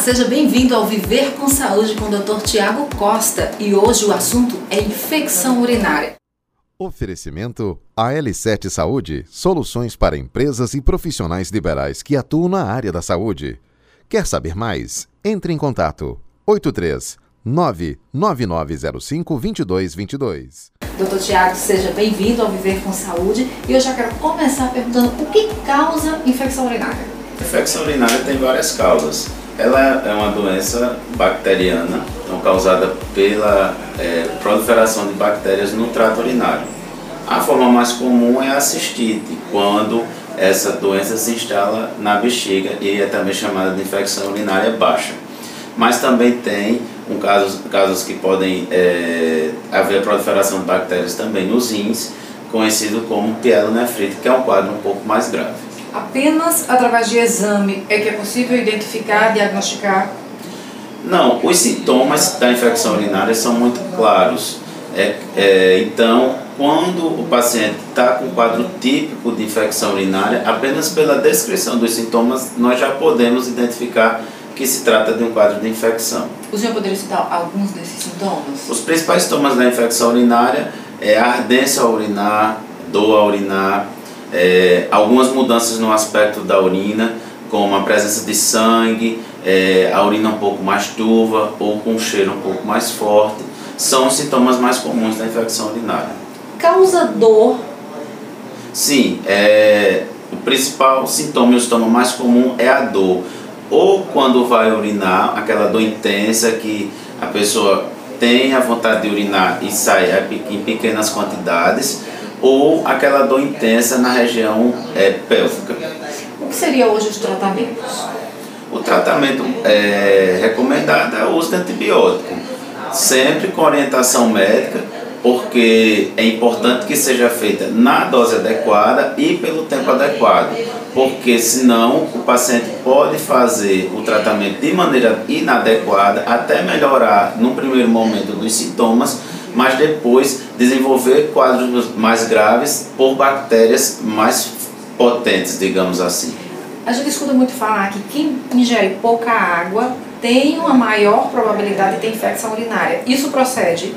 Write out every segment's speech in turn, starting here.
seja bem-vindo ao Viver com Saúde com o Dr. Tiago Costa e hoje o assunto é infecção urinária. Oferecimento AL7 Saúde, soluções para empresas e profissionais liberais que atuam na área da saúde. Quer saber mais? Entre em contato 83 99905 2222. Doutor Tiago, seja bem-vindo ao Viver com Saúde e eu já quero começar perguntando o que causa infecção urinária. Infecção urinária tem várias causas. Ela é uma doença bacteriana, então causada pela é, proliferação de bactérias no trato urinário. A forma mais comum é a cistite, quando essa doença se instala na bexiga e é também chamada de infecção urinária baixa. Mas também tem um casos, casos que podem é, haver proliferação de bactérias também nos rins, conhecido como pielonefrite, que é um quadro um pouco mais grave. Apenas através de exame é que é possível identificar, diagnosticar? Não, os sintomas da infecção urinária são muito claros. É, é, então, quando o paciente está com um quadro típico de infecção urinária, apenas pela descrição dos sintomas nós já podemos identificar que se trata de um quadro de infecção. O senhor poderia citar alguns desses sintomas? Os principais sintomas da infecção urinária é a ardência ao urinar, dor ao urinar, é, algumas mudanças no aspecto da urina, como a presença de sangue, é, a urina um pouco mais turva ou com um cheiro um pouco mais forte, são os sintomas mais comuns da infecção urinária. Causa dor? Sim, é, o principal sintoma e o sintoma mais comum é a dor. Ou quando vai urinar, aquela dor intensa que a pessoa tem a vontade de urinar e sai em pequenas quantidades, ou aquela dor intensa na região é, pélvica. O que seria hoje os tratamentos? O tratamento é, recomendado é o uso de antibiótico, sempre com orientação médica, porque é importante que seja feita na dose adequada e pelo tempo adequado, porque senão o paciente pode fazer o tratamento de maneira inadequada até melhorar no primeiro momento dos sintomas mas depois desenvolver quadros mais graves por bactérias mais potentes, digamos assim. A gente escuta muito falar que quem ingere pouca água tem uma maior probabilidade de ter infecção urinária. Isso procede?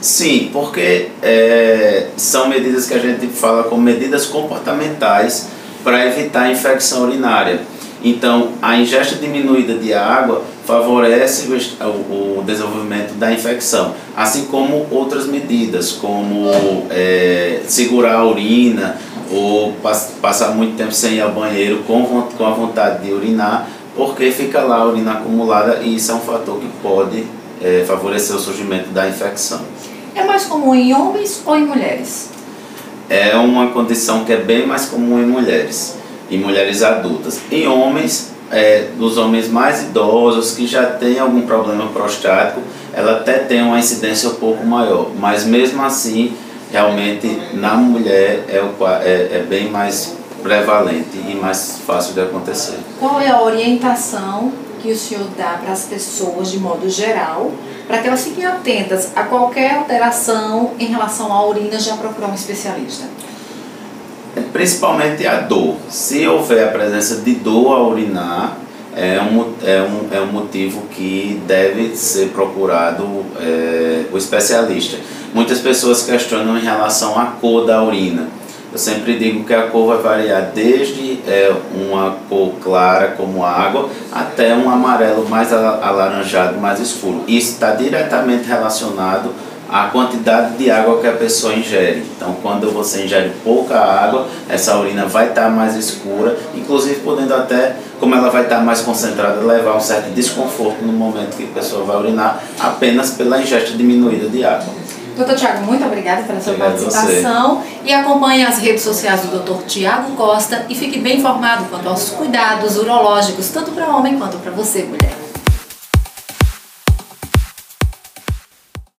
Sim, porque é, são medidas que a gente fala como medidas comportamentais para evitar a infecção urinária. Então, a ingesta diminuída de água favorece o, desenvolvimento da infecção, assim como outras medidas, como é, segurar a urina ou passar muito tempo sem ir ao banheiro com, com a vontade de urinar, porque fica lá a urina acumulada e isso é um fator que pode é, favorecer o surgimento da infecção. É mais comum em homens ou em mulheres? É uma condição que é bem mais comum em mulheres em mulheres adultas. Em homens, é, homens mais idosos que já têm algum problema prostático, ela até tem uma incidência um pouco maior, mas mesmo assim, realmente na mulher é, o, é, é bem mais prevalente e mais fácil de acontecer. Qual é a orientação que o senhor dá para as pessoas de modo geral, para que elas fiquem atentas a qualquer alteração em relação à urina já procurar um especialista? Principalmente a dor. Se houver a presença de dor ao urinar, é um, é um, é um motivo que deve ser procurado é, o especialista. Muitas pessoas questionam em relação à cor da urina. Eu sempre digo que a cor vai variar desde é, uma cor clara, como água, até um amarelo mais alaranjado, mais escuro. Isso está diretamente relacionado a quantidade de água que a pessoa ingere. Então, quando você ingere pouca água, essa urina vai estar mais escura, inclusive podendo até, como ela vai estar mais concentrada, levar um certo desconforto no momento que a pessoa vai urinar, apenas pela ingesta diminuída de água. Doutor Tiago, muito obrigada pela sua Obrigado participação e acompanhe as redes sociais do Dr. Tiago Costa e fique bem informado quanto aos cuidados urológicos, tanto para homem quanto para você, mulher.